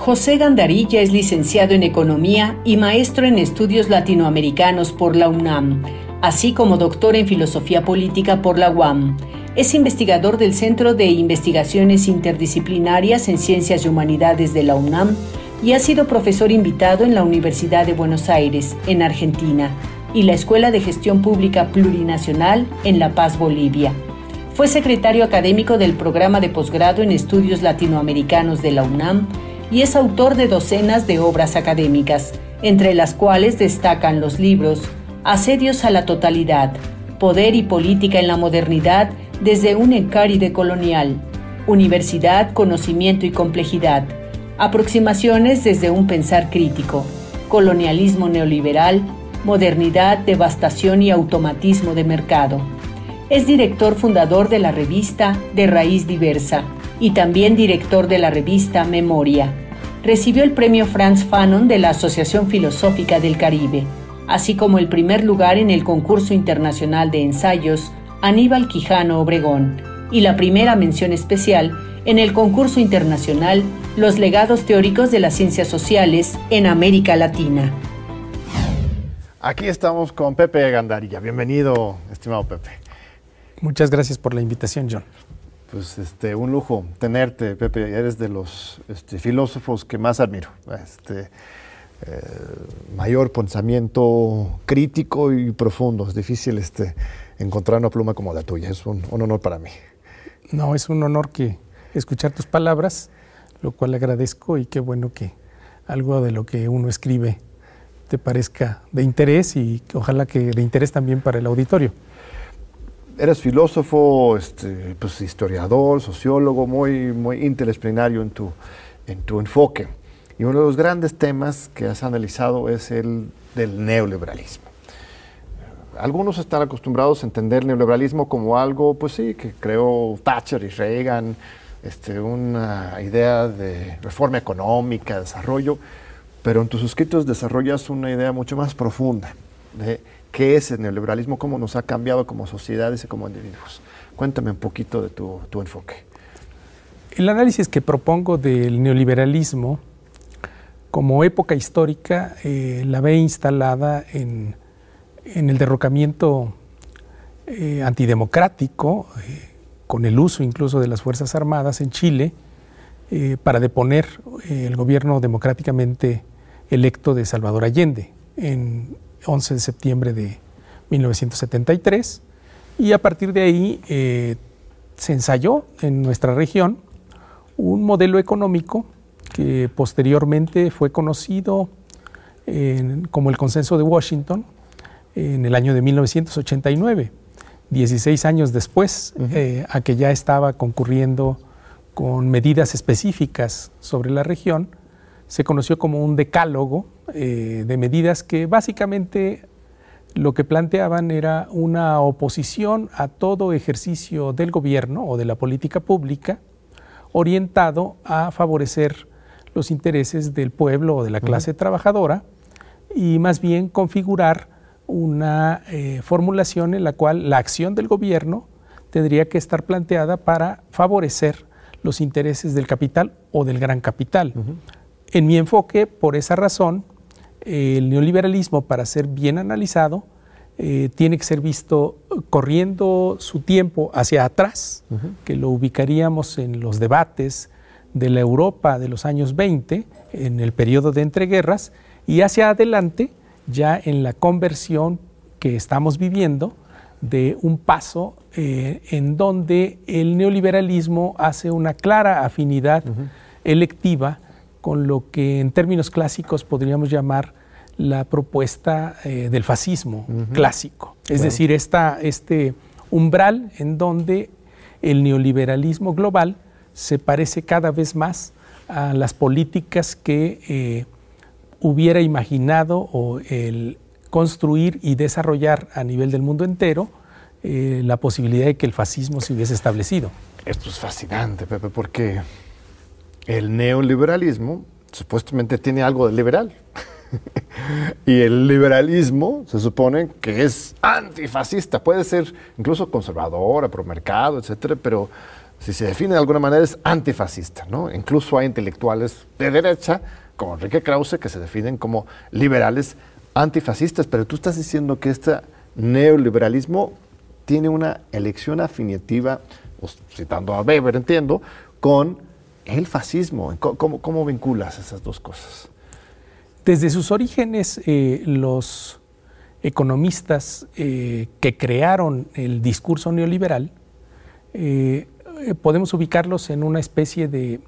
José Gandarilla es licenciado en Economía y maestro en Estudios Latinoamericanos por la UNAM, así como doctor en Filosofía Política por la UAM. Es investigador del Centro de Investigaciones Interdisciplinarias en Ciencias y Humanidades de la UNAM y ha sido profesor invitado en la Universidad de Buenos Aires, en Argentina, y la Escuela de Gestión Pública Plurinacional en La Paz, Bolivia. Fue secretario académico del programa de posgrado en estudios latinoamericanos de la UNAM y es autor de docenas de obras académicas, entre las cuales destacan los libros Asedios a la Totalidad, Poder y Política en la Modernidad desde un encáride colonial, Universidad, Conocimiento y Complejidad, Aproximaciones desde un pensar crítico, Colonialismo neoliberal, Modernidad, Devastación y Automatismo de Mercado. Es director fundador de la revista De Raíz Diversa y también director de la revista Memoria. Recibió el premio Franz Fanon de la Asociación Filosófica del Caribe, así como el primer lugar en el concurso internacional de ensayos Aníbal Quijano Obregón y la primera mención especial en el concurso internacional Los legados teóricos de las ciencias sociales en América Latina. Aquí estamos con Pepe Gandarilla. Bienvenido, estimado Pepe. Muchas gracias por la invitación, John. Pues este, un lujo tenerte, Pepe. Eres de los este, filósofos que más admiro. Este, eh, mayor pensamiento crítico y profundo. Es difícil este, encontrar una pluma como la tuya. Es un, un honor para mí. No, es un honor que escuchar tus palabras, lo cual agradezco y qué bueno que algo de lo que uno escribe te parezca de interés y ojalá que de interés también para el auditorio. Eres filósofo, este, pues, historiador, sociólogo, muy, muy interdisciplinario en tu, en tu enfoque. Y uno de los grandes temas que has analizado es el del neoliberalismo. Algunos están acostumbrados a entender el neoliberalismo como algo, pues sí, que creó Thatcher y Reagan, este, una idea de reforma económica, desarrollo, pero en tus escritos desarrollas una idea mucho más profunda de qué es el neoliberalismo, cómo nos ha cambiado como sociedades y como individuos. Cuéntame un poquito de tu, tu enfoque. El análisis que propongo del neoliberalismo como época histórica eh, la ve instalada en, en el derrocamiento eh, antidemocrático, eh, con el uso incluso de las Fuerzas Armadas en Chile, para deponer el gobierno democráticamente electo de Salvador Allende en 11 de septiembre de 1973 y a partir de ahí eh, se ensayó en nuestra región un modelo económico que posteriormente fue conocido como el Consenso de Washington en el año de 1989, 16 años después, a que ya estaba concurriendo con medidas específicas sobre la región, se conoció como un decálogo eh, de medidas que básicamente lo que planteaban era una oposición a todo ejercicio del gobierno o de la política pública orientado a favorecer los intereses del pueblo o de la clase trabajadora y más bien configurar una eh, formulación en la cual la acción del gobierno tendría que estar planteada para favorecer los intereses del capital o del gran capital. En mi enfoque, por esa razón, el neoliberalismo, para ser bien analizado, eh, tiene que ser visto corriendo su tiempo hacia atrás, que lo ubicaríamos en los debates de la Europa de los años 20, en el periodo de entreguerras, y hacia adelante, ya en la conversión que estamos viviendo, de un paso eh, en donde el neoliberalismo hace una clara afinidad electiva con lo que en términos clásicos podríamos llamar la propuesta eh, del fascismo clásico. Es decir, este umbral en donde el neoliberalismo global se parece cada vez más a las políticas que eh, hubiera imaginado o el construir y desarrollar a nivel del mundo entero eh, la posibilidad de que el fascismo se hubiese establecido. Esto es fascinante, Pepe, porque el neoliberalismo supuestamente tiene algo de liberal. y el liberalismo se supone que es antifascista, puede ser incluso conservador, pro mercado, etcétera, pero si se define de alguna manera, es antifascista. ¿no? Incluso hay intelectuales de derecha, como Enrique Krause, que se definen como liberales antifascistas. Pero tú estás diciendo que este neoliberalismo tiene una elección afinitiva, pues, citando a Weber, entiendo, con el fascismo. ¿Cómo, cómo vinculas esas dos cosas? Desde sus orígenes, eh, los economistas eh, que crearon el discurso neoliberal eh, podemos ubicarlos en una especie de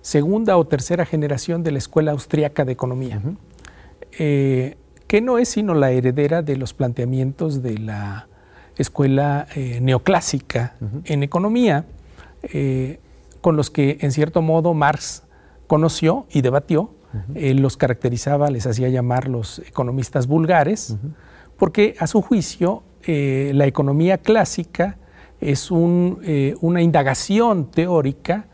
segunda o tercera generación de la Escuela Austriaca de Economía, que no es sino la heredera de los planteamientos de la escuela neoclásica en economía, con los que en cierto modo Marx conoció y debatió, los caracterizaba, les hacía llamar los economistas vulgares, porque a su juicio la economía clásica es eh, una indagación teórica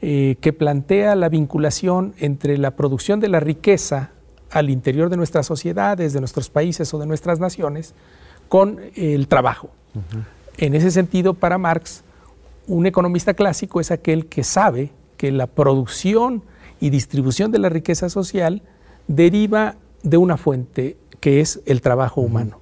eh, que plantea la vinculación entre la producción de la riqueza al interior de nuestras sociedades, de nuestros países o de nuestras naciones, con el trabajo. En ese sentido, para Marx, un economista clásico es aquel que sabe que la producción y distribución de la riqueza social deriva de una fuente que es el trabajo humano.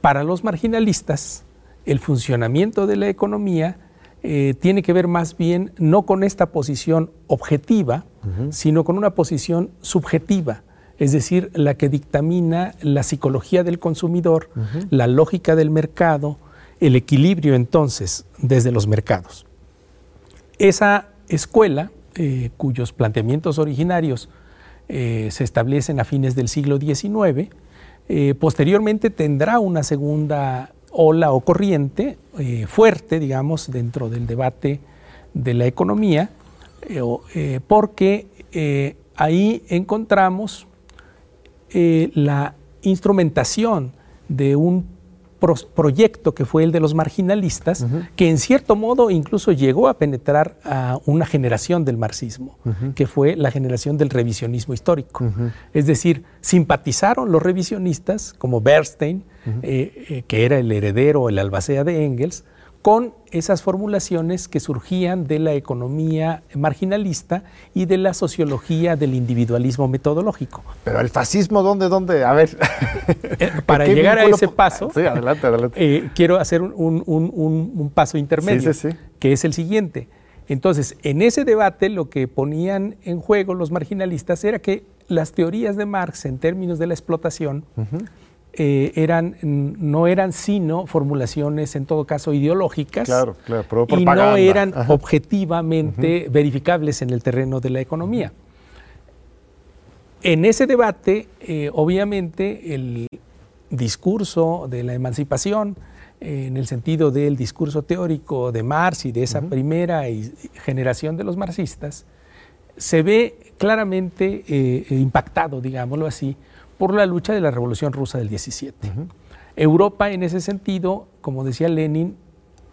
Para los marginalistas, el funcionamiento de la economía eh, tiene que ver más bien no con esta posición objetiva, sino con una posición subjetiva, es decir, la que dictamina la psicología del consumidor, la lógica del mercado, el equilibrio entonces desde los mercados. Esa escuela, eh, cuyos planteamientos originarios eh, se establecen a fines del siglo XIX, posteriormente tendrá una segunda ola o corriente eh, fuerte, digamos, dentro del debate de la economía, eh, eh, porque ahí encontramos la instrumentación de un proyecto que fue el de los marginalistas, que en cierto modo incluso llegó a penetrar a una generación del marxismo, que fue la generación del revisionismo histórico. Es decir, simpatizaron los revisionistas, como Bernstein, eh, eh, que era el heredero, el albacea de Engels, con esas formulaciones que surgían de la economía marginalista y de la sociología del individualismo metodológico. Pero el fascismo, ¿dónde, dónde? A ver. Eh, para llegar a ese paso, eh, quiero hacer un, paso intermedio, que es el siguiente. Entonces, en ese debate lo que ponían en juego los marginalistas era que las teorías de Marx en términos de la explotación eh, eran, no eran sino formulaciones en todo caso ideológicas y no eran objetivamente verificables en el terreno de la economía. En ese debate, eh, obviamente, el discurso de la emancipación, eh, en el sentido del discurso teórico de Marx y de esa primera generación de los marxistas, se ve claramente impactado, digámoslo así, por la lucha de la Revolución Rusa del 17. Europa, en ese sentido, como decía Lenin,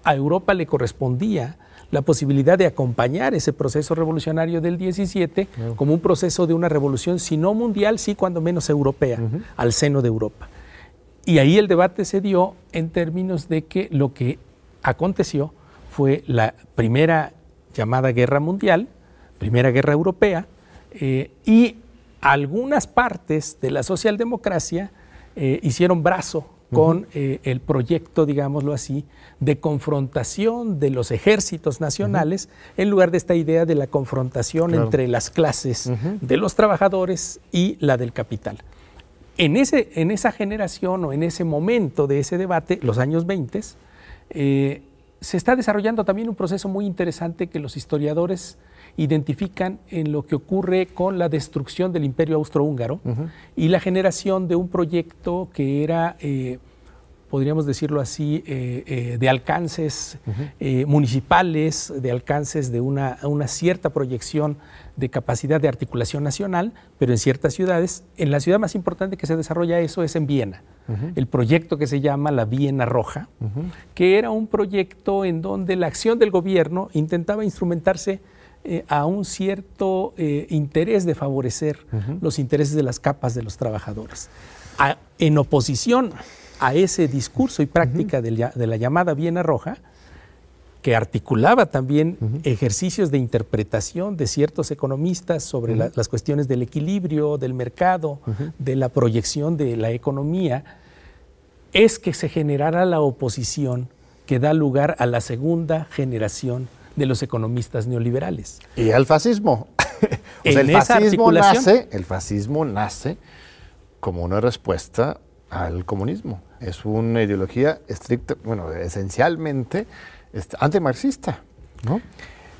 a Europa le correspondía la posibilidad de acompañar ese proceso revolucionario del 17 como un proceso de una revolución, si no mundial, sí cuando menos europea, al seno de Europa. Y ahí el debate se dio en términos de que lo que aconteció fue la primera llamada guerra mundial, primera guerra europea, eh, y algunas partes de la socialdemocracia eh, hicieron brazo con eh, el proyecto, digámoslo así, de confrontación de los ejércitos nacionales en lugar de esta idea de la confrontación entre las clases de los trabajadores y la del capital. En, ese, en esa generación o en ese momento de ese debate, los años 20, eh, se está desarrollando también un proceso muy interesante que los historiadores identifican en lo que ocurre con la destrucción del imperio austrohúngaro y la generación de un proyecto que era, eh, podríamos decirlo así, eh, eh, de alcances municipales, de alcances de una, una, cierta proyección de capacidad de articulación nacional, pero en ciertas ciudades. En la ciudad más importante que se desarrolla eso es en Viena. El proyecto que se llama la Viena Roja, que era un proyecto en donde la acción del gobierno intentaba instrumentarse eh, a un cierto eh, interés de favorecer los intereses de las capas de los trabajadores. en oposición a ese discurso y práctica de, la, llamada Viena Roja, que articulaba también ejercicios de interpretación de ciertos economistas sobre las cuestiones del equilibrio, del mercado, de la proyección de la economía, es que se generara la oposición que da lugar a la segunda generación de los economistas neoliberales. Y al fascismo. el, fascismo nace, el fascismo nace como una respuesta al comunismo. Es una ideología estricta, bueno, esencialmente este, antimarxista. ¿no?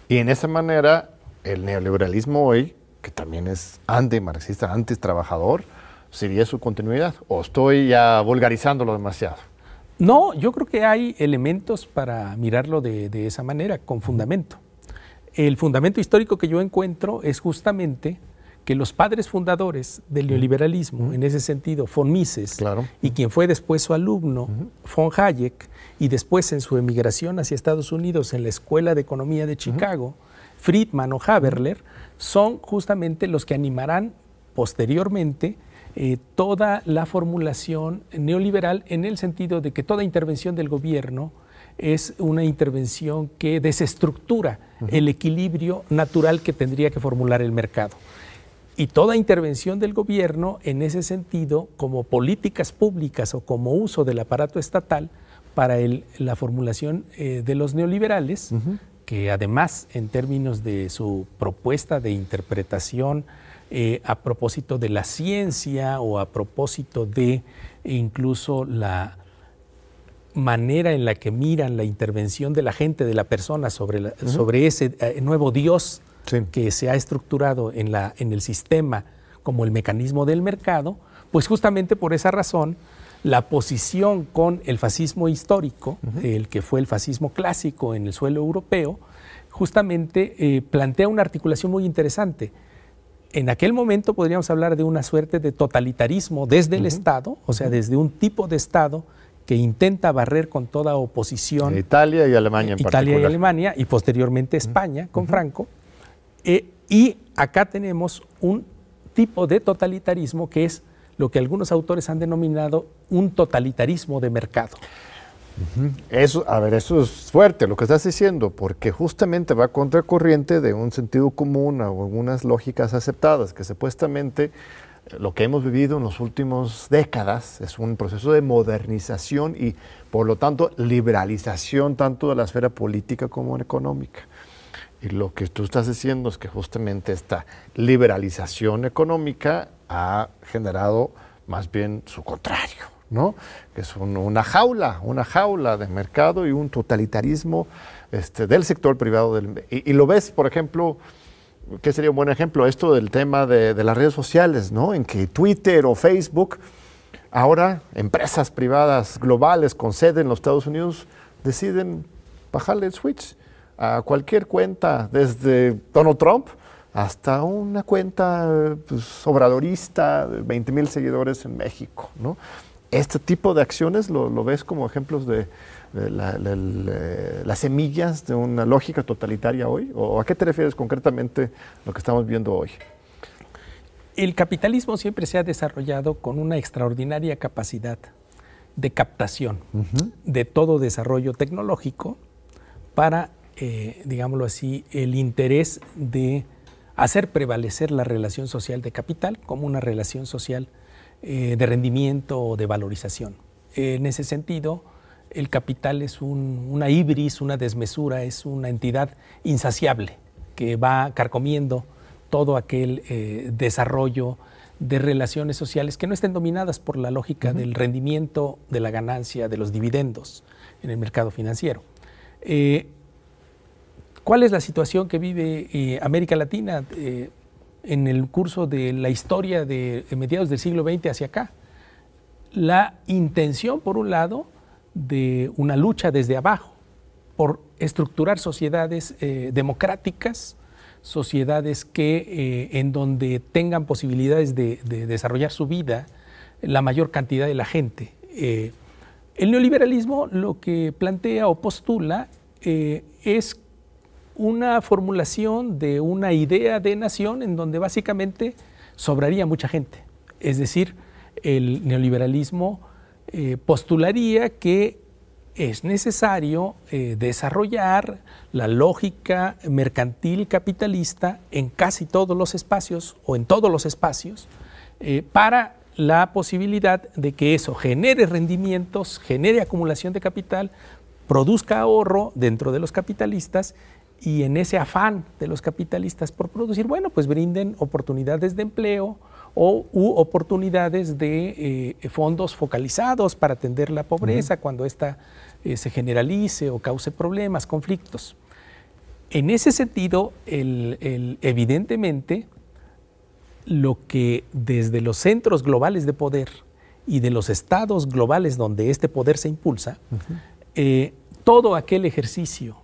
Y en esa manera, el neoliberalismo hoy, que también es antimarxista, anti-trabajador, sería su continuidad. ¿O estoy ya vulgarizándolo demasiado? No, yo creo que hay elementos para mirarlo de, esa manera, con fundamento. El fundamento histórico que yo encuentro es justamente que los padres fundadores del neoliberalismo, en ese sentido, von Mises, y quien fue después su alumno, von Hayek, y después en su emigración hacia Estados Unidos en la Escuela de Economía de Chicago, Friedman o Haberler, son justamente los que animarán posteriormente eh, toda la formulación neoliberal en el sentido de que toda intervención del gobierno es una intervención que desestructura el equilibrio natural que tendría que formular el mercado. Y toda intervención del gobierno en ese sentido, como políticas públicas o como uso del aparato estatal para la formulación eh, de los neoliberales, que además en términos de su propuesta de interpretación eh, a propósito de la ciencia o a propósito de incluso la manera en la que miran la intervención de la gente, de la persona sobre, sobre ese eh, nuevo Dios que se ha estructurado en, la, en el sistema como el mecanismo del mercado, pues justamente por esa razón la posición con el fascismo histórico, el que fue el fascismo clásico en el suelo europeo, justamente eh, plantea una articulación muy interesante. En aquel momento podríamos hablar de una suerte de totalitarismo desde el Estado, o sea, desde un tipo de Estado que intenta barrer con toda oposición. Italia y Alemania en Italia y Alemania y posteriormente España con Franco. Eh, y acá tenemos un tipo de totalitarismo que es lo que algunos autores han denominado un totalitarismo de mercado. Eso, a ver, eso es fuerte lo que estás diciendo, porque justamente va contracorriente de un sentido común o algunas lógicas aceptadas, que supuestamente eh, lo que hemos vivido en las últimas décadas es un proceso de modernización y, por lo tanto, liberalización tanto de la esfera política como económica. Y lo que tú estás diciendo es que justamente esta liberalización económica ha generado más bien su contrario. ¿no? que es una jaula, una jaula de mercado y un totalitarismo este, del sector privado. Del, y, lo ves, por ejemplo, ¿qué sería un buen ejemplo? Esto del tema de, las redes sociales, ¿no? en que Twitter o Facebook, ahora empresas privadas globales con sede en los Estados Unidos, deciden bajarle el switch a cualquier cuenta, desde Donald Trump hasta una cuenta pues, obradorista de 20 mil seguidores en México. ¿no? este tipo de acciones lo, ves como ejemplos de, las semillas de una lógica totalitaria hoy? ¿O a qué te refieres concretamente lo que estamos viendo hoy? El capitalismo siempre se ha desarrollado con una extraordinaria capacidad de captación de todo desarrollo tecnológico para, eh, digámoslo así, el interés de hacer prevalecer la relación social de capital como una relación social eh, de rendimiento o de valorización. en ese sentido, el capital es una ibris, una desmesura, es una entidad insaciable que va carcomiendo todo aquel eh, desarrollo de relaciones sociales que no estén dominadas por la lógica del rendimiento, de la ganancia, de los dividendos en el mercado financiero. Eh, ¿Cuál es la situación que vive América Latina? en el curso de la historia de, mediados del siglo XX hacia acá. La intención, por un lado, de una lucha desde abajo por estructurar sociedades eh, democráticas, sociedades que eh, en donde tengan posibilidades de, desarrollar su vida la mayor cantidad de la gente. Eh, el neoliberalismo lo que plantea o postula es una formulación de una idea de nación en donde básicamente sobraría mucha gente. Es decir, el neoliberalismo eh, postularía que es necesario eh, desarrollar la lógica mercantil capitalista en casi todos los espacios o en todos los espacios eh, para la posibilidad de que eso genere rendimientos, genere acumulación de capital, produzca ahorro dentro de los capitalistas y en ese afán de los capitalistas por producir, bueno, pues brinden oportunidades de empleo o u oportunidades de eh, fondos focalizados para atender la pobreza cuando ésta eh, se generalice o cause problemas, conflictos. En ese sentido, evidentemente, lo que desde los centros globales de poder y de los estados globales donde este poder se impulsa, eh, todo aquel ejercicio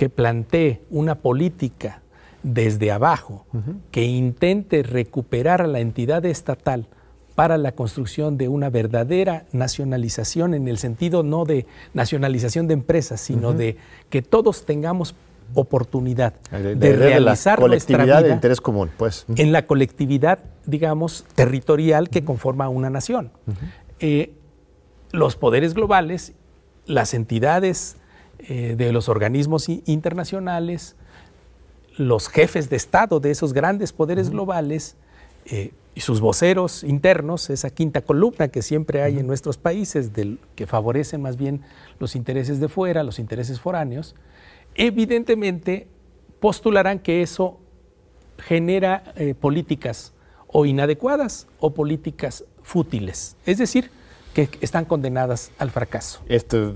que plantee una política desde abajo que intente recuperar a la entidad estatal para la construcción de una verdadera nacionalización en el sentido no de nacionalización de empresas, sino de que todos tengamos oportunidad de, realizar la colectividad de interés común, pues. En la colectividad, digamos, territorial que conforma una nación. Eh, los poderes globales, las entidades eh, de los organismos internacionales, los jefes de Estado de esos grandes poderes globales eh, y sus voceros internos, esa quinta columna que siempre hay en nuestros países, del, que favorece más bien los intereses de fuera, los intereses foráneos, evidentemente postularán que eso genera eh, políticas o inadecuadas o políticas fútiles. Es decir, que están condenadas al fracaso. Este es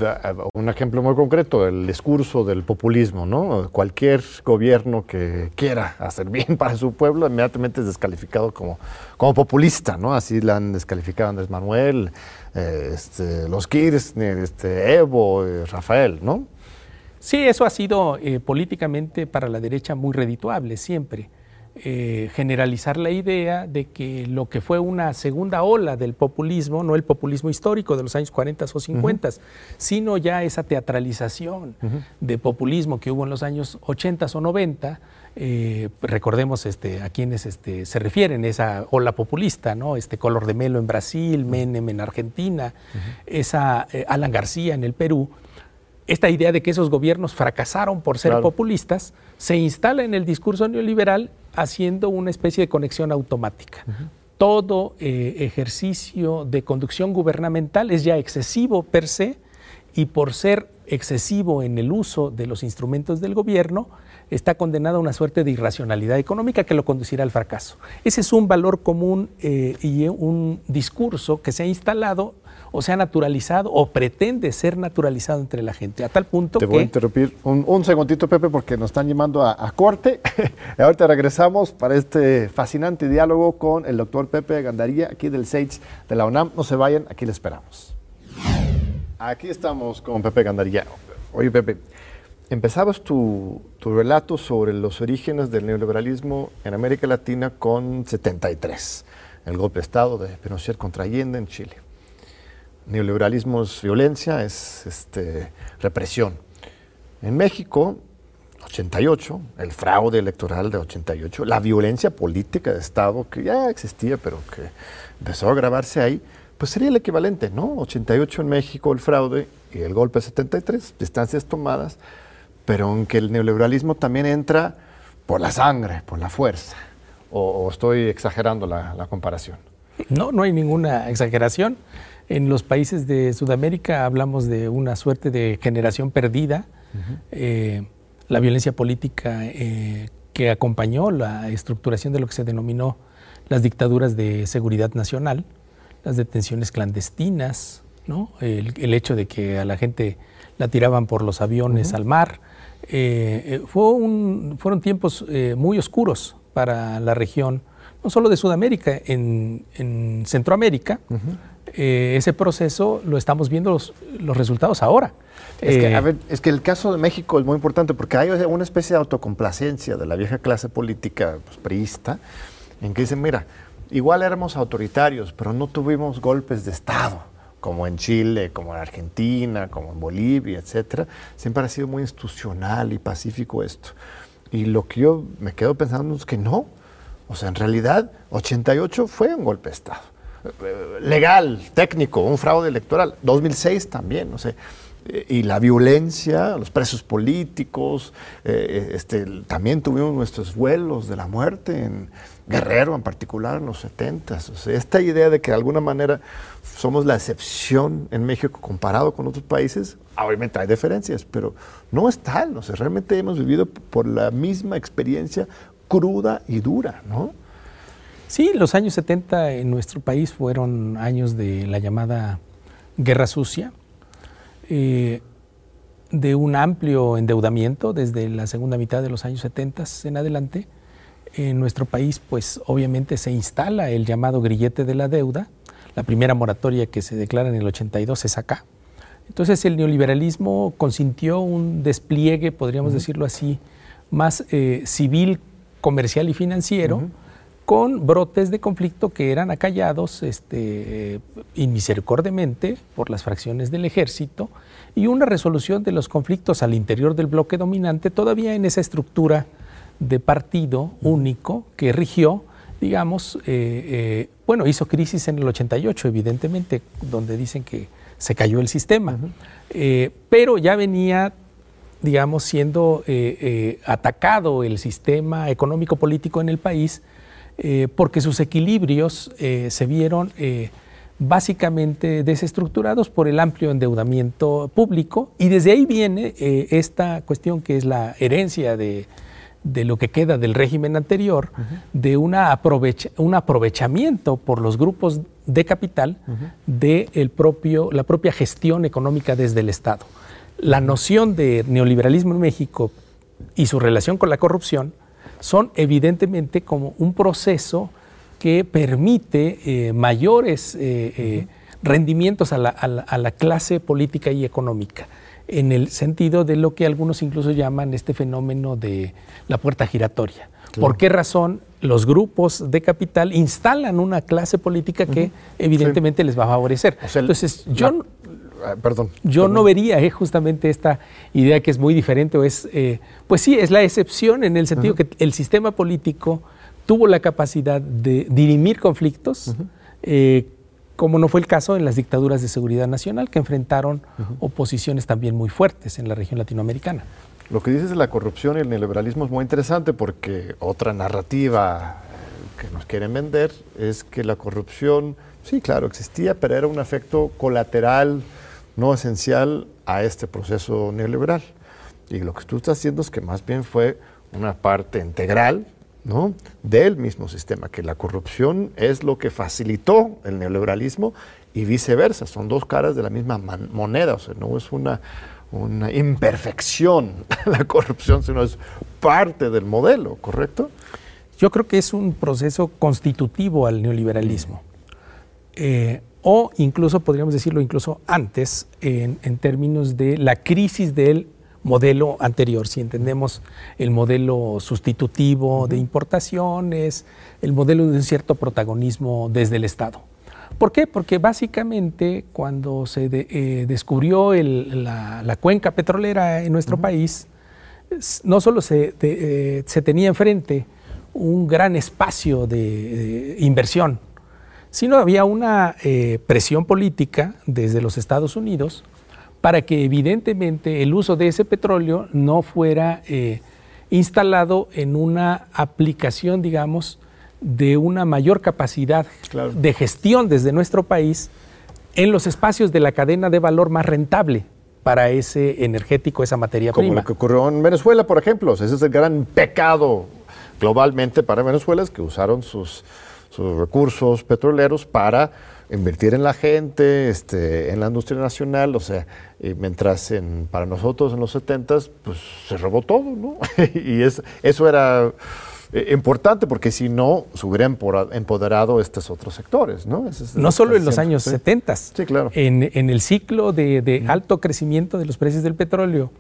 un ejemplo muy concreto, el discurso del populismo, ¿no? Cualquier gobierno que quiera hacer bien para su pueblo inmediatamente es descalificado como, como populista, ¿no? Así la han descalificado Andrés Manuel, eh, este, los Kirchner, este, Evo, eh, Rafael, ¿no? Sí, eso ha sido eh, políticamente para la derecha muy redituable siempre. Eh, generalizar la idea de que lo que fue una segunda ola del populismo, no el populismo histórico de los años 40 o 50, sino ya esa teatralización de populismo que hubo en los años 80 o 90, eh, recordemos este, a quienes este, se refieren, esa ola populista, ¿no? este Color de Melo en Brasil, Menem en Argentina, esa eh, Alan García en el Perú, esta idea de que esos gobiernos fracasaron por ser populistas se instala en el discurso neoliberal haciendo una especie de conexión automática. Todo eh, ejercicio de conducción gubernamental es ya excesivo per se y por ser excesivo en el uso de los instrumentos del gobierno, está condenado a una suerte de irracionalidad económica que lo conducirá al fracaso. Ese es un valor común eh, y un discurso que se ha instalado o se ha naturalizado o pretende ser naturalizado entre la gente, a tal punto que... Te voy a interrumpir un, segundito, Pepe, porque nos están llamando a, corte. Ahorita regresamos para este fascinante diálogo con el doctor Pepe Gandaría, aquí del SAGE de la UNAM. No se vayan, aquí le esperamos. Aquí estamos con Pepe Gandaría. Oye, Pepe, empezabas tu, tu, relato sobre los orígenes del neoliberalismo en América Latina con 73, el golpe de Estado de Pinochet contra Allende en Chile neoliberalismo es violencia, es este, represión. En México, 88, el fraude electoral de 88, la violencia política de Estado que ya existía, pero que empezó a agravarse ahí, pues sería el equivalente, ¿no? 88 en México, el fraude y el golpe 73, distancias tomadas, pero aunque el neoliberalismo también entra por la sangre, por la fuerza. ¿O, estoy exagerando la comparación? No, no hay ninguna exageración. En los países de Sudamérica hablamos de una suerte de generación perdida. Eh, la violencia política eh, que acompañó la estructuración de lo que se denominó las dictaduras de seguridad nacional, las detenciones clandestinas, ¿no? el, hecho de que a la gente la tiraban por los aviones al mar. Eh, fue un, fueron tiempos muy oscuros para la región, no solo de Sudamérica, en, Centroamérica. Eh, ese proceso lo estamos viendo los, resultados ahora. Es, que, eh, es que el caso de México es muy importante porque hay una especie de autocomplacencia de la vieja clase política pues, priista en que dicen, mira, igual éramos autoritarios, pero no tuvimos golpes de Estado, como en Chile, como en Argentina, como en Bolivia, etcétera. Siempre ha sido muy institucional y pacífico esto. Y lo que yo me quedo pensando es que no. O sea, en realidad, 88 fue un golpe de Estado legal, técnico, un fraude electoral. 2006 también, no sé. eh, y la violencia, los presos políticos, eh, este, también tuvimos nuestros vuelos de la muerte en Guerrero en particular en los 70. O sea, esta idea de que de alguna manera somos la excepción en México comparado con otros países, obviamente hay diferencias, pero no es tal. O sea, realmente hemos vivido por la misma experiencia cruda y dura, ¿no? Sí, los años 70 en nuestro país fueron años de la llamada guerra sucia, eh, de un amplio endeudamiento desde la segunda mitad de los años 70 en adelante. En nuestro país, pues obviamente se instala el llamado grillete de la deuda. La primera moratoria que se declara en el 82 es acá. Entonces el neoliberalismo consintió un despliegue, podríamos decirlo así, más eh, civil, comercial y financiero con brotes de conflicto que eran acallados este, inmisericordiamente por las fracciones del ejército y una resolución de los conflictos al interior del bloque dominante todavía en esa estructura de partido único que rigió, digamos, eh, eh, bueno, hizo crisis en el 88, evidentemente, donde dicen que se cayó el sistema, eh, pero ya venía digamos, siendo atacado el sistema económico-político en el país eh, porque sus equilibrios eh, se vieron eh, básicamente desestructurados por el amplio endeudamiento público. Y desde ahí viene esta cuestión que es la herencia de, lo que queda del régimen anterior, de una un aprovechamiento por los grupos de capital de el propio, la propia gestión económica desde el Estado. La noción de neoliberalismo en México y su relación con la corrupción son evidentemente como un proceso que permite eh, mayores eh, eh, rendimientos a la, clase política y económica, en el sentido de lo que algunos incluso llaman este fenómeno de la puerta giratoria. ¿Por qué razón los grupos de capital instalan una clase política que evidentemente les va a favorecer? Entonces, yo... perdón. Yo no vería eh, justamente esta idea que es muy diferente, o es, eh, pues sí, es la excepción en el sentido que el sistema político tuvo la capacidad de dirimir conflictos, eh, como no fue el caso en las dictaduras de seguridad nacional, que enfrentaron oposiciones también muy fuertes en la región latinoamericana. Lo que dices de la corrupción y el neoliberalismo es muy interesante porque otra narrativa que nos quieren vender es que la corrupción, sí, claro, existía, pero era un efecto colateral no esencial a este proceso neoliberal. Y lo que tú estás haciendo es que más bien fue una parte integral ¿no? del mismo sistema, que la corrupción es lo que facilitó el neoliberalismo y viceversa, son dos caras de la misma moneda, o sea, no es una, una imperfección la corrupción, sino es parte del modelo, ¿correcto? Yo creo que es un proceso constitutivo al neoliberalismo. Eh, o incluso podríamos decirlo incluso antes en, términos de la crisis del modelo anterior, si entendemos el modelo sustitutivo de importaciones, el modelo de un cierto protagonismo desde el Estado. ¿Por qué? Porque básicamente cuando se eh, descubrió la, cuenca petrolera en nuestro país, no solo se, eh, se, tenía enfrente un gran espacio de inversión, sino había una eh, presión política desde los Estados Unidos para que evidentemente el uso de ese petróleo no fuera eh, instalado en una aplicación, digamos, de una mayor capacidad de gestión desde nuestro país en los espacios de la cadena de valor más rentable para ese energético, esa materia prima. Como lo que ocurrió en Venezuela, por ejemplo. Ese es el gran pecado globalmente para Venezuela, es que usaron sus sus recursos petroleros para invertir en la gente, este, en la industria nacional, o sea, mientras en, para nosotros en los 70 pues se robó todo, ¿no? y es, eso era eh, importante porque si no se hubiera empoderado estos otros sectores, ¿no? no solo en los años 70, sí, claro. en, en el ciclo de, de alto crecimiento de los precios del petróleo,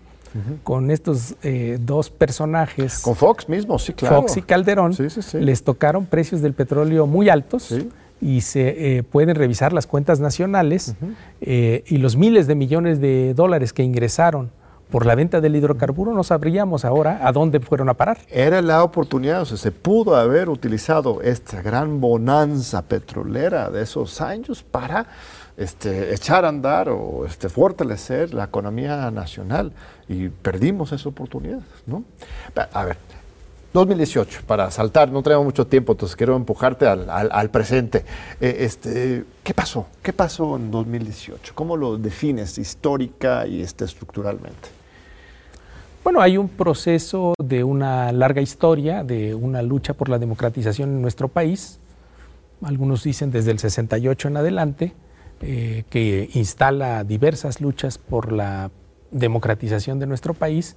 con estos eh, dos personajes. Con Fox mismo, sí, claro. Fox y Calderón, les tocaron precios del petróleo muy altos. Y se eh, pueden revisar las cuentas nacionales eh, y los miles de millones de dólares que ingresaron por la venta del hidrocarburo, no sabríamos ahora a dónde fueron a parar. Era la oportunidad, o sea, se pudo haber utilizado esta gran bonanza petrolera de esos años para este, echar a andar o este, fortalecer la economía nacional y perdimos esa oportunidad. ¿no? A ver, 2018, para saltar, no tenemos mucho tiempo, entonces quiero empujarte al, presente. Eh, este, ¿Qué pasó? ¿Qué pasó en 2018? ¿Cómo lo defines histórica y este, estructuralmente? Bueno, hay un proceso de una larga historia, de una lucha por la democratización en nuestro país. Algunos dicen desde el 68 en adelante, eh, que instala diversas luchas por la democratización de nuestro país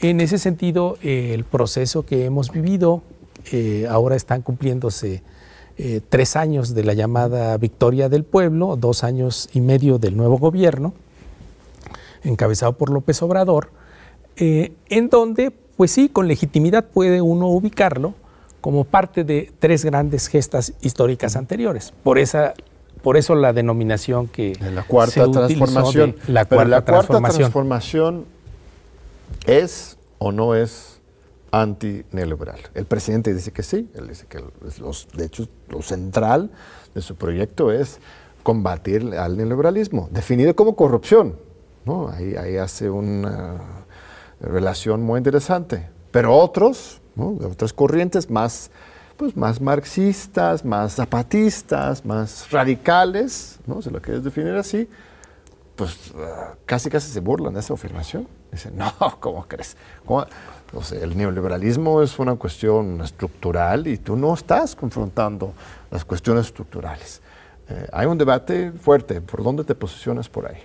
en ese sentido, eh, el proceso que hemos vivido, eh, ahora están cumpliéndose eh, tres años de la llamada victoria del pueblo, dos años y medio del nuevo gobierno, encabezado por López Obrador, en donde, pues sí, con legitimidad puede uno ubicarlo como parte de tres grandes gestas históricas anteriores. Por esa por eso la denominación que la cuarta transformación. la cuarta, transformación ¿Es o no es antineoliberal? El presidente dice que sí, él dice que los, de hecho lo central de su proyecto es combatir al neoliberalismo, definido como corrupción. ¿no? Ahí, hace una relación muy interesante. Pero otros, de otras corrientes más, pues más marxistas, más zapatistas, más radicales, ¿no? si lo quieres definir así, pues ah, casi casi se burlan de esa afirmación. Dicen, no, ¿cómo crees? el neoliberalismo es una cuestión estructural y tú no estás confrontando las cuestiones estructurales. Eh, hay un debate fuerte. ¿Por dónde te posicionas por ahí?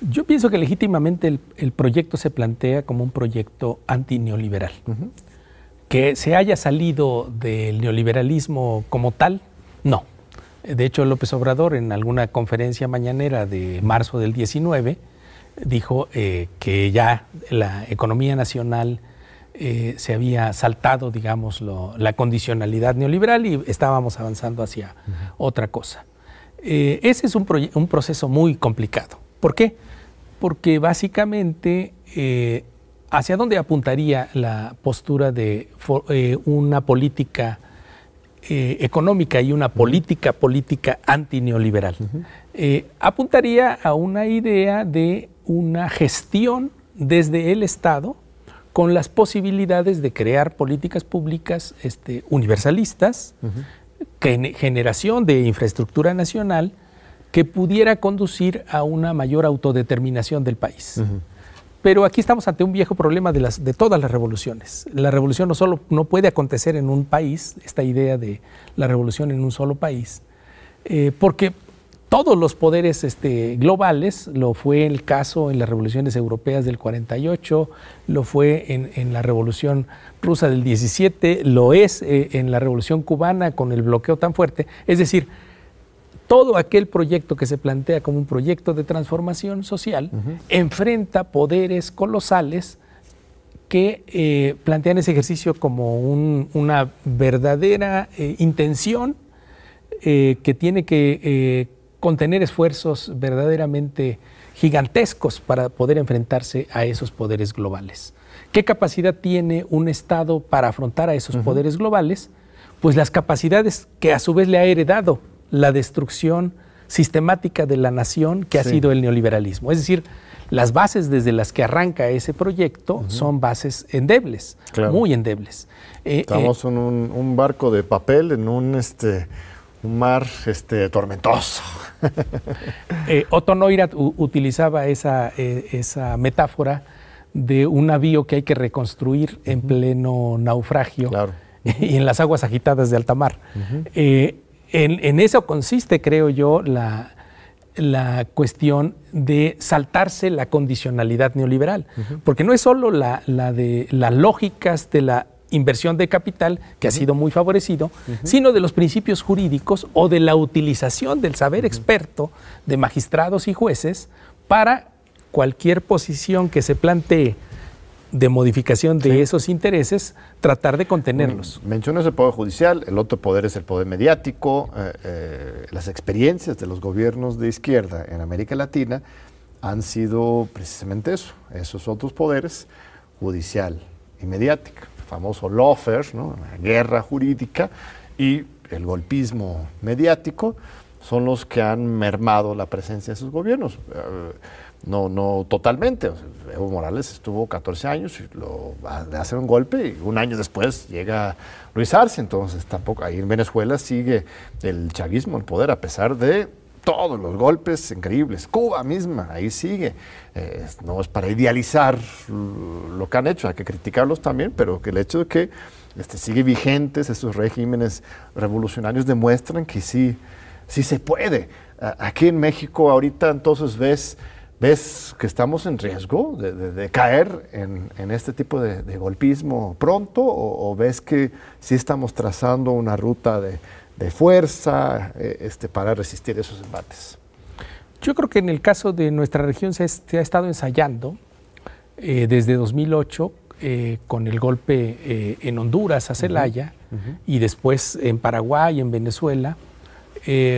Yo pienso que legítimamente el, proyecto se plantea como un proyecto antineoliberal. Que se haya salido del neoliberalismo como tal, no. De hecho, López Obrador en alguna conferencia mañanera de marzo del 19 dijo eh, que ya la economía nacional eh, se había saltado, digamos, la condicionalidad neoliberal y estábamos avanzando hacia otra cosa. Eh, ese es un, un, proceso muy complicado. ¿Por qué? Porque básicamente, ¿hacia dónde apuntaría la postura de una política eh, económica y una política política antineoliberal, eh, apuntaría a una idea de una gestión desde el Estado con las posibilidades de crear políticas públicas este, universalistas, generación de infraestructura nacional que pudiera conducir a una mayor autodeterminación del país. Pero aquí estamos ante un viejo problema de, todas las revoluciones. La revolución no solo no puede acontecer en un país, esta idea de la revolución en un solo país, eh, porque todos los poderes este, globales, lo fue el caso en las revoluciones europeas del 48, lo fue en, la revolución rusa del 17, lo es eh, en la revolución cubana con el bloqueo tan fuerte. Es decir, todo aquel proyecto que se plantea como un proyecto de transformación social enfrenta poderes colosales que eh, plantean ese ejercicio como una verdadera eh, intención eh, que tiene que contener esfuerzos verdaderamente gigantescos para poder enfrentarse a esos poderes globales. ¿Qué capacidad tiene un Estado para afrontar a esos poderes globales? Pues las capacidades que a su vez le ha heredado la destrucción sistemática de la nación que ha sido el neoliberalismo. Es decir, las bases desde las que arranca ese proyecto son bases endebles, muy endebles. Eh, Estamos eh, en un, barco de papel en un, este, un mar este, tormentoso. eh, Otto Neurath utilizaba esa, esa, metáfora de un navío que hay que reconstruir en pleno naufragio y en las aguas agitadas de alta mar. En, eso consiste, creo yo, la, cuestión de saltarse la condicionalidad neoliberal, porque no es solo la, de las lógicas de la inversión de capital, que ha sido muy favorecido, sino de los principios jurídicos o de la utilización del saber experto de magistrados y jueces para cualquier posición que se plantee de modificación de esos intereses, tratar de contenerlos. mencionas el Poder Judicial, el otro poder es el poder mediático, eh, eh, las experiencias de los gobiernos de izquierda en América Latina han sido precisamente eso, esos otros poderes, judicial y mediática, el famoso lawfare, ¿no? la guerra jurídica y el golpismo mediático, son los que han mermado la presencia de esos gobiernos. Eh, no, no totalmente. Evo Morales estuvo 14 años y lo, le hace un golpe y un año después llega Luis Arce. Entonces tampoco ahí en Venezuela sigue el chavismo en poder a pesar de todos los golpes increíbles. Cuba misma, ahí sigue. Eh, no es para idealizar lo que han hecho, hay que criticarlos también, pero que el hecho de que este, sigue vigentes estos regímenes revolucionarios demuestran que sí, sí se puede. Aquí en México ahorita entonces ves ¿Ves que estamos en riesgo de, caer en, este tipo de, golpismo pronto o, ves que sí estamos trazando una ruta de, fuerza eh, este, para resistir esos embates? Yo creo que en el caso de nuestra región se, ha estado ensayando eh, desde 2008 eh, con el golpe en Honduras a Celaya y después en Paraguay, en Venezuela,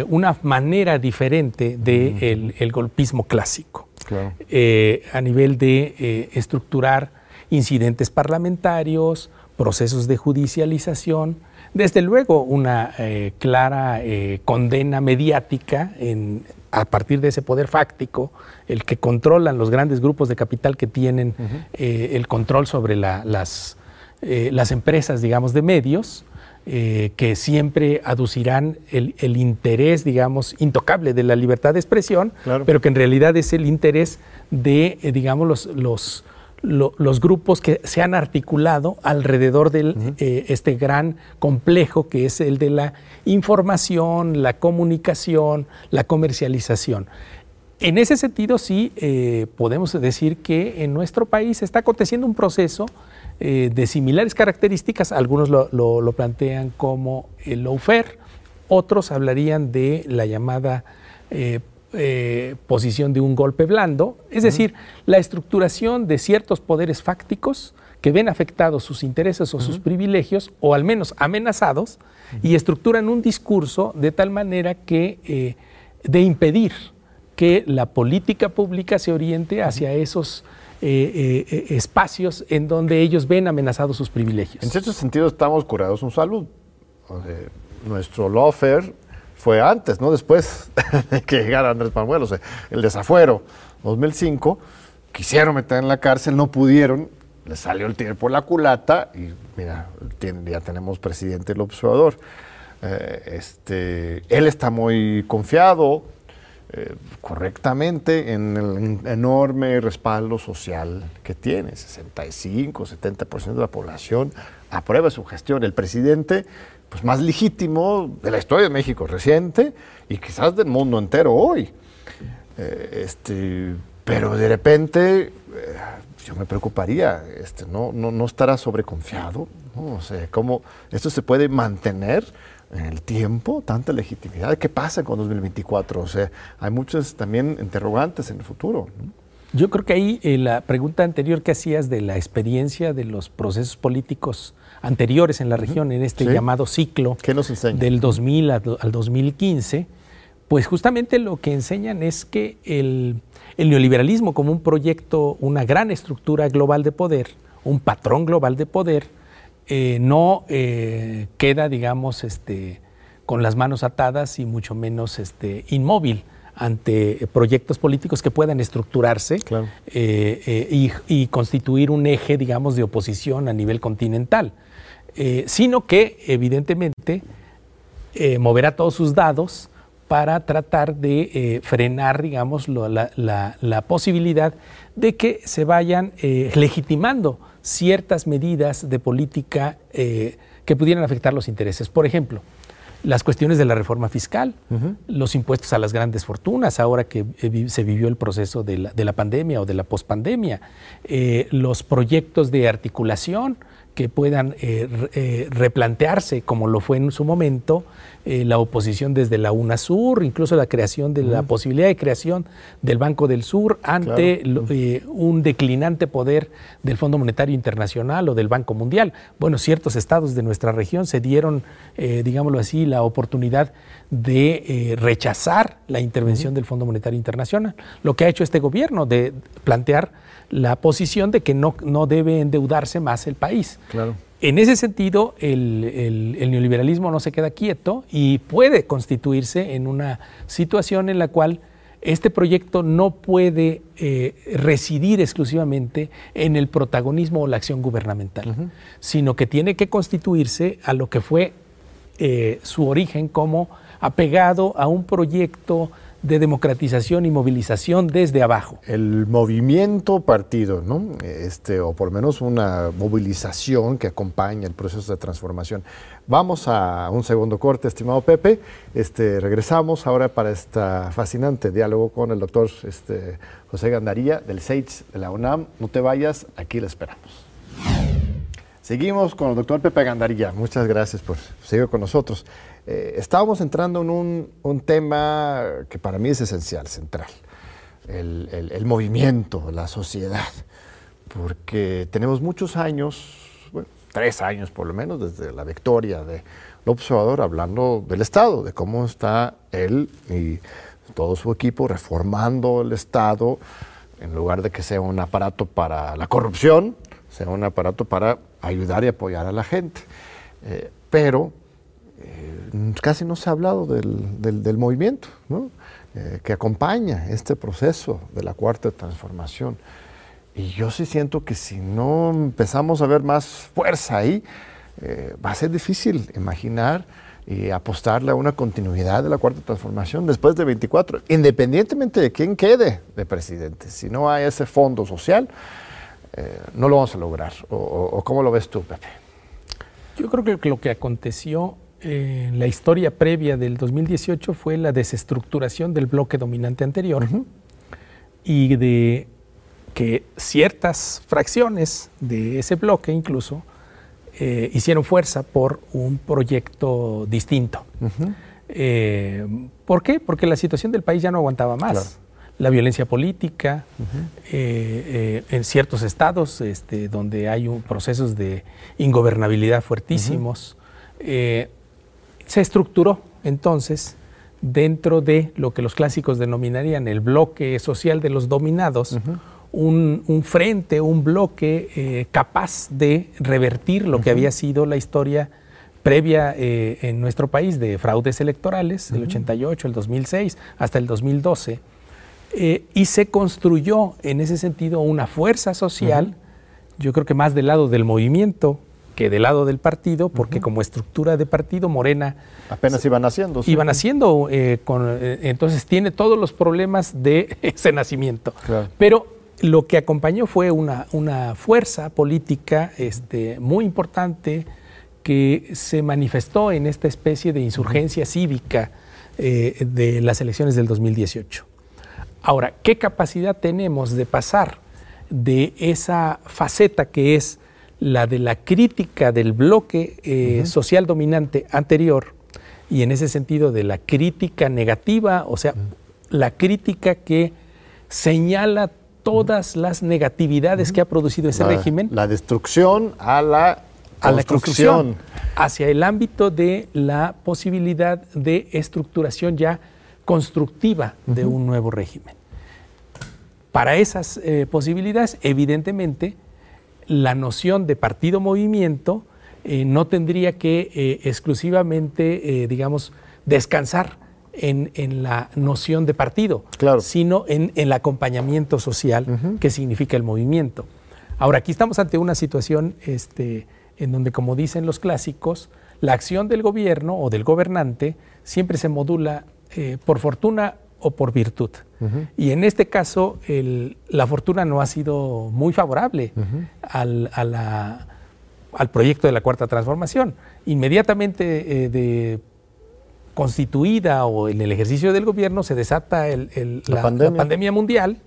una manera diferente del el golpismo clásico. Eh, a nivel de eh, estructurar incidentes parlamentarios, procesos de judicialización, desde luego una eh, clara condena mediática a partir de ese poder fáctico, el que controlan los grandes grupos de capital que tienen el control sobre las, las empresas, digamos, de medios, eh, que siempre aducirán el, interés, digamos, intocable de la libertad de expresión, pero que en realidad es el interés de, eh, digamos, los, los, los, grupos que se han articulado alrededor de eh, este gran complejo que es el de la información, la comunicación, la comercialización. En ese sentido, sí podemos decir que en nuestro país está aconteciendo un proceso eh, de similares características, algunos lo, plantean como el lawfare, otros hablarían de la llamada eh, eh, posición de un golpe blando, es decir, la estructuración de ciertos poderes fácticos que ven afectados sus intereses o sus privilegios, o al menos amenazados, y estructuran un discurso de tal manera que de impedir que la política pública se oriente hacia esos eh, eh, eh, espacios en donde ellos ven amenazados sus privilegios. En cierto sentido estamos curados en salud. nuestro lawfare fue antes, no después de que llegara Andrés Manuel. O sea, el desafuero 2005, quisieron meter en la cárcel, no pudieron, le salió el tiro por la culata y mira, ya tenemos presidente el observador. este, él está muy confiado, eh, correctamente en el enorme respaldo social que tiene. 65, 70% de la población aprueba su gestión. El presidente pues, más legítimo de la historia de México reciente y quizás del mundo entero hoy. Eh, este, pero de repente eh, yo me preocuparía, este, no, no, no estará sobreconfiado, ¿no? o sea, ¿cómo esto se puede mantener? En el tiempo, tanta legitimidad. ¿Qué pasa con 2024? O sea, hay muchos también interrogantes en el futuro. Yo creo que ahí eh, la pregunta anterior que hacías de la experiencia de los procesos políticos anteriores en la región, en este llamado ciclo del 2000 al 2015, pues justamente lo que enseñan es que el, el neoliberalismo como un proyecto, una gran estructura global de poder, un patrón global de poder, eh, no eh, queda, digamos, este, con las manos atadas y mucho menos este, inmóvil ante proyectos políticos que puedan estructurarse eh, y, constituir un eje, digamos, de oposición a nivel continental, sino que, evidentemente, moverá todos sus dados para tratar de frenar, digamos, la, posibilidad de que se vayan legitimando ciertas medidas de política eh, que pudieran afectar los intereses. Por ejemplo, las cuestiones de la reforma fiscal, los impuestos a las grandes fortunas, ahora que eh, se vivió el proceso de la, pandemia o de la pospandemia, eh, los proyectos de articulación que puedan replantearse, como lo fue en su momento, eh, la oposición desde la UNASUR, incluso la creación de la posibilidad de creación del Banco del Sur ante eh, un declinante poder del Fondo Monetario Internacional o del Banco Mundial. Bueno, ciertos estados de nuestra región se dieron, eh, digámoslo así, la oportunidad de rechazar la intervención del Fondo Monetario Internacional. Lo que ha hecho este gobierno de plantear la posición de que no, no debe endeudarse más el país. Claro. En ese sentido, el, neoliberalismo no se queda quieto y puede constituirse en una situación en la cual este proyecto no puede eh, residir exclusivamente en el protagonismo o la acción gubernamental, sino que tiene que constituirse a lo que fue eh, su origen como apegado a un proyecto de democratización y movilización desde abajo. El movimiento partido, ¿no? Este, o por lo menos una movilización que acompaña el proceso de transformación. Vamos a un segundo corte, estimado Pepe. Este, regresamos ahora para este fascinante diálogo con el doctor este, José Gandaría del SEITS de la UNAM. No te vayas, aquí le esperamos. Seguimos con el doctor Pepe Gandaría. Muchas gracias por seguir con nosotros. Eh, estábamos entrando en un, tema que para mí es esencial, central, el, movimiento, la sociedad, porque tenemos muchos años, tres años por lo menos, desde la victoria de López Obrador, hablando del Estado, de cómo está él y todo su equipo reformando el Estado, en lugar de que sea un aparato para la corrupción, sea un aparato para ayudar y apoyar a la gente. Eh, pero eh, casi no se ha hablado del, movimiento eh, que acompaña este proceso de la cuarta transformación. Y yo sí siento que si no empezamos a ver más fuerza ahí, eh, va a ser difícil imaginar y apostarle a una continuidad de la cuarta transformación después de 24, independientemente de quién quede de presidente. Si no hay ese fondo social, no lo vamos a lograr. O, o, cómo lo ves tú, Pepe? Yo creo que lo que aconteció en la historia previa del 2018 fue la desestructuración del bloque dominante anterior y de que ciertas fracciones de ese bloque incluso eh, hicieron fuerza por un proyecto distinto. Eh, ¿Por qué? Porque la situación del país ya no aguantaba más. La violencia política, eh, en ciertos estados este, donde hay un, procesos de ingobernabilidad fuertísimos, se estructuró entonces dentro de lo que los clásicos denominarían el bloque social de los dominados, un, frente, un bloque eh, capaz de revertir lo que había sido la historia previa eh, en nuestro país de fraudes electorales, el 88, el 2006, hasta el 2012, eh, y se construyó en ese sentido una fuerza social, yo creo que más del lado del movimiento que del lado del partido, porque como estructura de partido, Morena... Apenas iban haciendo. Iban haciendo, eh, eh, entonces tiene todos los problemas de ese nacimiento. Pero lo que acompañó fue una, una fuerza política este, muy importante que se manifestó en esta especie de insurgencia cívica de las elecciones del 2018. Ahora, ¿qué capacidad tenemos de pasar de esa faceta que es la de la crítica del bloque eh, social dominante anterior y en ese sentido de la crítica negativa, o sea, la crítica que señala todas las negatividades que ha producido ese régimen. La destrucción a la a la construcción. Hacia el ámbito de la posibilidad de estructuración ya constructiva de un nuevo régimen. Para esas eh, posibilidades, evidentemente, la noción de partido-movimiento eh, no tendría que eh, exclusivamente, digamos, descansar en, la noción de partido, sino en, el acompañamiento social que significa el movimiento. Ahora, aquí estamos ante una situación este, en donde, como dicen los clásicos, la acción del gobierno o del gobernante siempre se modula por fortuna o por virtud. Y en este caso, la fortuna no ha sido muy favorable al, proyecto de la Cuarta Transformación. Inmediatamente eh, de constituida o en el ejercicio del gobierno se desata la, pandemia. mundial,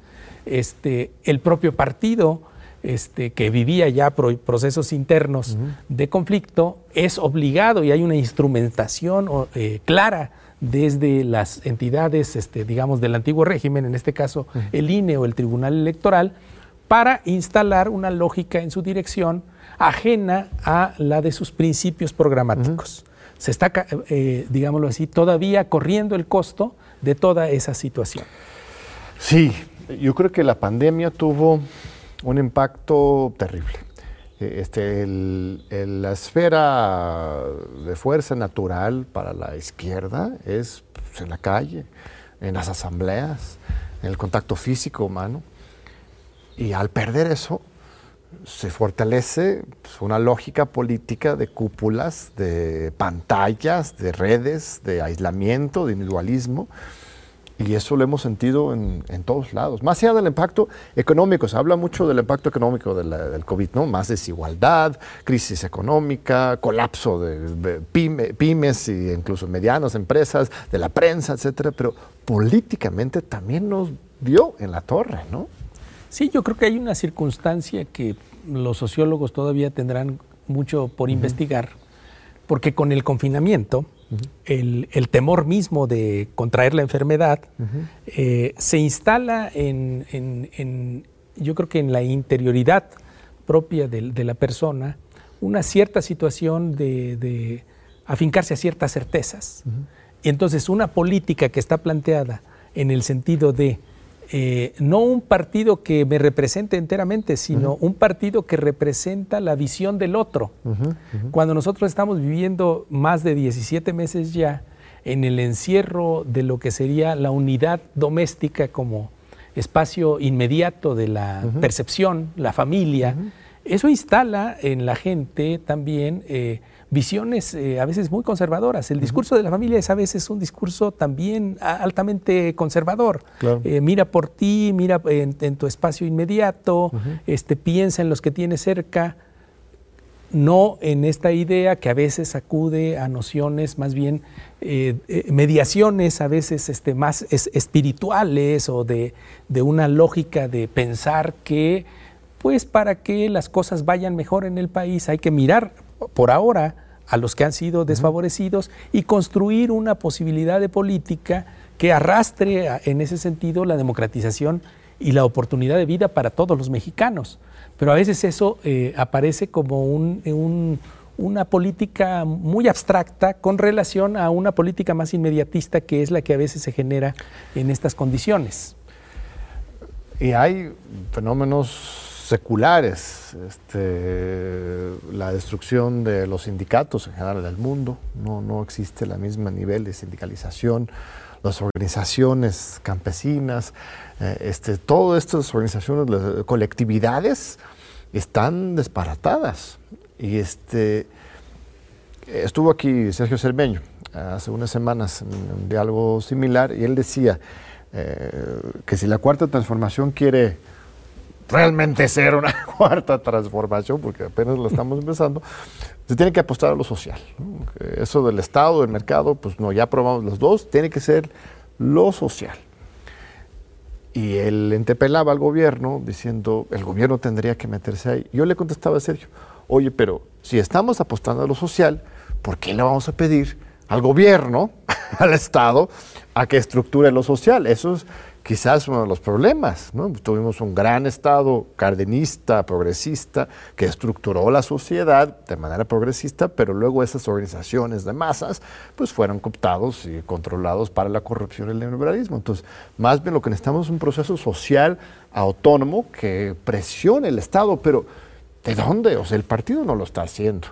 este, el propio partido este, que vivía ya procesos internos de conflicto, es obligado y hay una instrumentación eh, clara desde las entidades, este, digamos, del antiguo régimen, en este caso el INE o el Tribunal Electoral, para instalar una lógica en su dirección ajena a la de sus principios programáticos. Se está, eh, digámoslo así, todavía corriendo el costo de toda esa situación. Sí, yo creo que la pandemia tuvo un impacto terrible. Este, la esfera de fuerza natural para la izquierda es pues, en la calle, en las asambleas, en el contacto físico humano. Y al perder eso, se fortalece pues, una lógica política de cúpulas, de pantallas, de redes, de aislamiento, de individualismo. Y eso lo hemos sentido en, todos lados. Más allá del impacto económico, se habla mucho del impacto económico del COVID, ¿no? Más desigualdad, crisis económica, colapso de, pymes e incluso medianas empresas, de la prensa, etcétera. Pero políticamente también nos dio en la torre, ¿no? Sí, yo creo que hay una circunstancia que los sociólogos todavía tendrán mucho por investigar, porque con el confinamiento, el, temor mismo de contraer la enfermedad eh, se instala en, yo creo que en la interioridad propia de, la persona, una cierta situación de, afincarse a ciertas certezas. Y entonces una política que está planteada en el sentido de eh, no un partido que me represente enteramente, sino un partido que representa la visión del otro. Cuando nosotros estamos viviendo más de 17 meses ya en el encierro de lo que sería la unidad doméstica como espacio inmediato de la percepción, la familia, eso instala en la gente también eh, visiones eh, a veces muy conservadoras. El discurso de la familia es a veces un discurso también altamente conservador. Eh, mira por ti, mira en, tu espacio inmediato, este, piensa en los que tienes cerca, no en esta idea que a veces acude a nociones más bien mediaciones a veces este, más espirituales o de, de una lógica de pensar que pues para que las cosas vayan mejor en el país hay que mirar por ahora a los que han sido desfavorecidos y construir una posibilidad de política que arrastre en ese sentido la democratización y la oportunidad de vida para todos los mexicanos. Pero a veces eso eh, aparece como una política muy abstracta con relación a una política más inmediatista que es la que a veces se genera en estas condiciones. Y hay fenómenos seculares, este, la destrucción de los sindicatos en general del mundo, no, no existe el mismo nivel de sindicalización, las organizaciones campesinas, eh, este, todas estas organizaciones, colectividades, están desparatadas. Y este, estuvo aquí Sergio Cermeño hace unas semanas en un diálogo similar y él decía eh, que si la cuarta transformación quiere realmente ser una cuarta transformación, porque apenas lo estamos empezando, se tiene que apostar a lo social. Eso del Estado, del mercado, pues no, ya probamos los dos, tiene que ser lo social. Y él entepelaba al gobierno diciendo, el gobierno tendría que meterse ahí. Yo le contestaba a Sergio, oye, pero si estamos apostando a lo social, ¿por qué le vamos a pedir al gobierno, al Estado, a que estructure lo social? Eso es quizás uno de los problemas. ¿no? Tuvimos un gran Estado cardenista, progresista, que estructuró la sociedad de manera progresista, pero luego esas organizaciones de masas pues fueron cooptados y controlados para la corrupción y el neoliberalismo. Entonces, más bien lo que necesitamos es un proceso social autónomo que presione el Estado, pero ¿de dónde? O sea, el partido no lo está haciendo.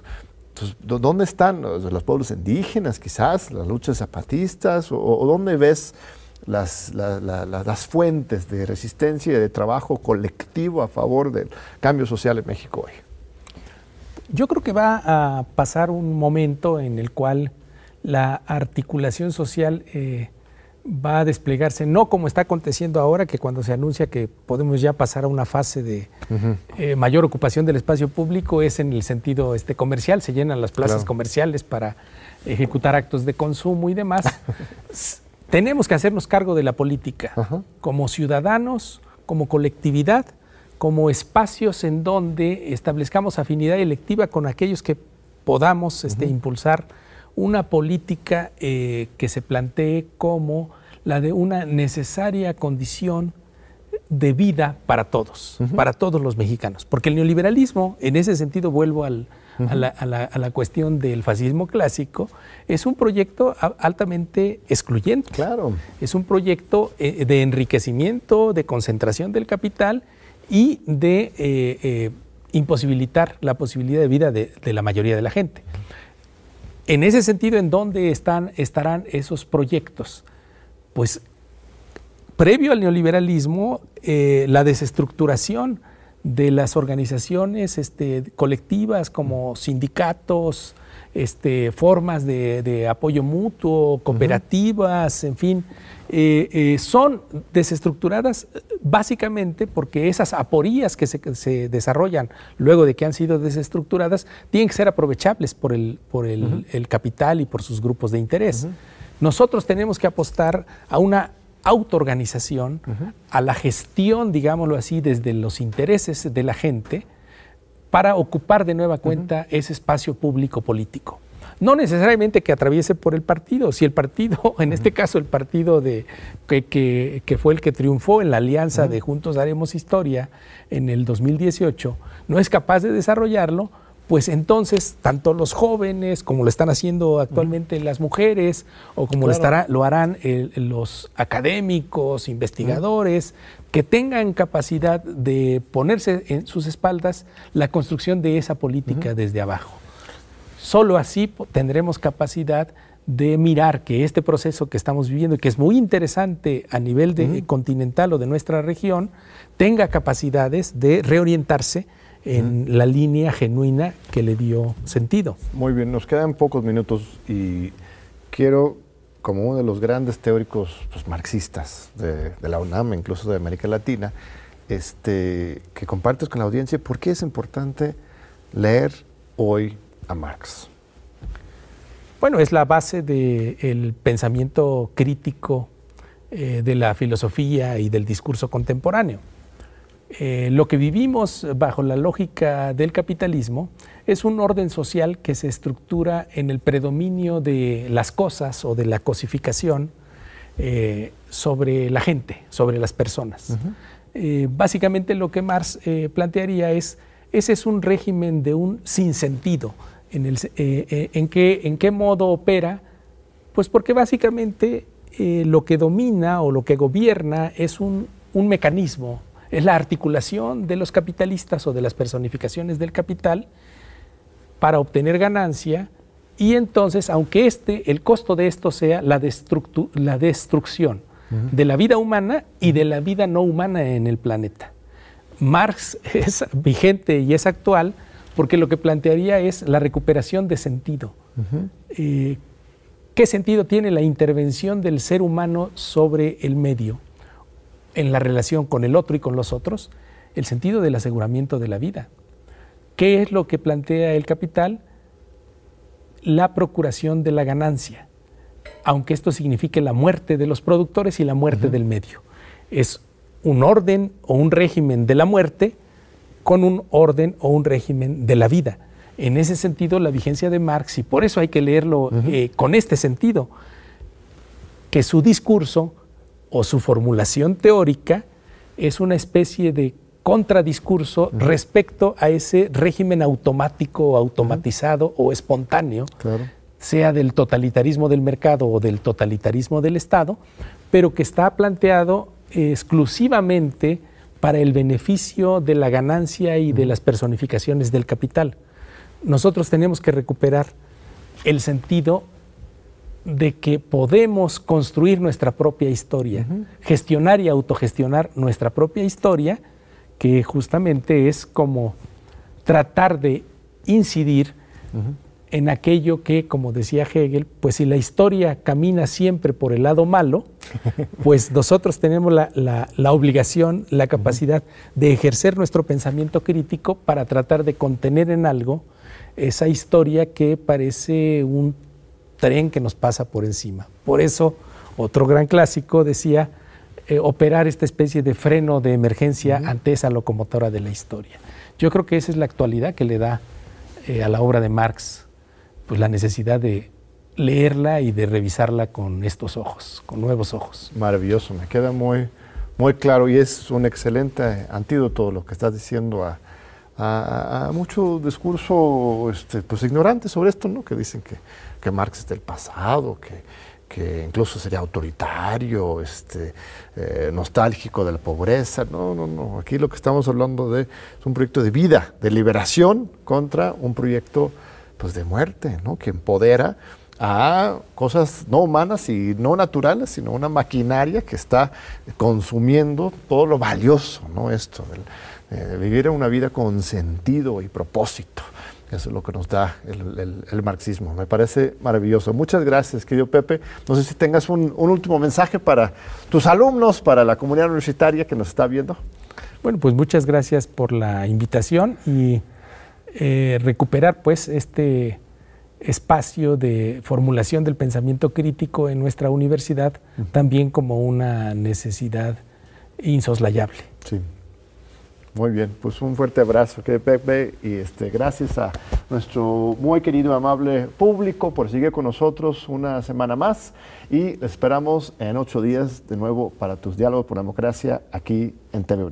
Entonces, ¿dónde están los pueblos indígenas, quizás, las luchas zapatistas? ¿O, o dónde ves las, las fuentes de resistencia y de trabajo colectivo a favor del cambio social en México hoy? Yo creo que va a pasar un momento en el cual la articulación social eh, va a desplegarse, no como está aconteciendo ahora, que cuando se anuncia que podemos ya pasar a una fase de eh, mayor ocupación del espacio público, es en el sentido este, comercial, se llenan las plazas comerciales para ejecutar actos de consumo y demás. tenemos que hacernos cargo de la política como ciudadanos, como colectividad, como espacios en donde establezcamos afinidad electiva con aquellos que podamos este, impulsar una política eh, que se plantee como la de una necesaria condición de vida para todos, para todos los mexicanos. Porque el neoliberalismo, en ese sentido vuelvo a, la, cuestión del fascismo clásico, es un proyecto altamente excluyente. Claro. Es un proyecto eh, de enriquecimiento, de concentración del capital y de eh, eh, imposibilitar la posibilidad de vida de, la mayoría de la gente. En ese sentido, ¿en dónde están, estarán esos proyectos? Pues previo al neoliberalismo, eh, la desestructuración de las organizaciones este, colectivas como sindicatos, este, formas de, apoyo mutuo, cooperativas, en fin, eh, eh, son desestructuradas básicamente porque esas aporías que se, desarrollan luego de que han sido desestructuradas tienen que ser aprovechables por el, por el, capital y por sus grupos de interés. Nosotros tenemos que apostar a una autoorganización, a la gestión, digámoslo así, desde los intereses de la gente, para ocupar de nueva cuenta ese espacio público político. No necesariamente que atraviese por el partido, si el partido, en este caso el partido de, que, que, fue el que triunfó en la alianza de Juntos Haremos Historia en el 2018, no es capaz de desarrollarlo, pues entonces tanto los jóvenes como lo están haciendo actualmente las mujeres o como lo, estará, lo harán los académicos, investigadores, que tengan capacidad de ponerse en sus espaldas la construcción de esa política desde abajo. Solo así tendremos capacidad de mirar que este proceso que estamos viviendo y que es muy interesante a nivel de, continental o de nuestra región, tenga capacidades de reorientarse en la línea genuina que le dio sentido. Muy bien, nos quedan pocos minutos y quiero, como uno de los grandes teóricos pues, marxistas de, la UNAM, incluso de América Latina, este, que compartes con la audiencia por qué es importante leer hoy a Marx. Bueno, es la base del pensamiento crítico eh, de la filosofía y del discurso contemporáneo. Eh, lo que vivimos bajo la lógica del capitalismo es un orden social que se estructura en el predominio de las cosas o de la cosificación eh, sobre la gente, sobre las personas. Eh, básicamente lo que Marx plantearía es, ese es un régimen de un sinsentido. En, en, qué, ¿En qué modo opera? Pues porque básicamente lo que domina o lo que gobierna es un, un mecanismo es la articulación de los capitalistas o de las personificaciones del capital para obtener ganancia y entonces, aunque este, el costo de esto sea la, la destrucción de la vida humana y de la vida no humana en el planeta. Marx es vigente y es actual porque lo que plantearía es la recuperación de sentido. Eh, ¿Qué sentido tiene la intervención del ser humano sobre el medio? En la relación con el otro y con los otros el sentido del aseguramiento de la vida. ¿Qué es lo que plantea el capital? La procuración de la ganancia, aunque esto signifique la muerte de los productores y la muerte del medio. Es un orden o un régimen de la muerte con un orden o un régimen de la vida. En ese sentido, la vigencia de Marx, y por eso hay que leerlo eh, con este sentido, que su discurso o su formulación teórica es una especie de contradiscurso respecto a ese régimen automático, automatizado o espontáneo, sea del totalitarismo del mercado o del totalitarismo del Estado, pero que está planteado exclusivamente para el beneficio de la ganancia y de las personificaciones del capital. Nosotros tenemos que recuperar el sentido de que podemos construir nuestra propia historia, gestionar y autogestionar nuestra propia historia, que justamente es como tratar de incidir en aquello que, como decía Hegel, pues si la historia camina siempre por el lado malo, pues nosotros tenemos la, obligación, la capacidad de ejercer nuestro pensamiento crítico para tratar de contener en algo esa historia que parece un tren que nos pasa por encima. Por eso, otro gran clásico decía, eh, operar esta especie de freno de emergencia ante esa locomotora de la historia. Yo creo que esa es la actualidad que le da eh, a la obra de Marx, pues la necesidad de leerla y de revisarla con estos ojos, con nuevos ojos. Maravilloso, me queda muy, muy claro y es un excelente antídoto lo que estás diciendo a, mucho discurso este, pues, ignorante sobre esto, ¿no? que dicen que, que Marx es del pasado, que, que incluso sería autoritario, este, eh, nostálgico de la pobreza. No, no, no. Aquí lo que estamos hablando de es un proyecto de vida, de liberación contra un proyecto pues, de muerte, ¿no? que empodera a cosas no humanas y no naturales, sino una maquinaria que está consumiendo todo lo valioso, ¿no? Esto, de vivir una vida con sentido y propósito. Eso es lo que nos da el, marxismo. Me parece maravilloso. Muchas gracias, querido Pepe. No sé si tengas un, último mensaje para tus alumnos, para la comunidad universitaria que nos está viendo. Bueno, pues muchas gracias por la invitación y eh, recuperar pues este espacio de formulación del pensamiento crítico en nuestra universidad también como una necesidad insoslayable. Sí. Muy bien, pues un fuerte abrazo, que Pepe, y este, gracias a nuestro muy querido y amable público por seguir con nosotros una semana más y esperamos en ocho días de nuevo para tus diálogos por democracia aquí en TV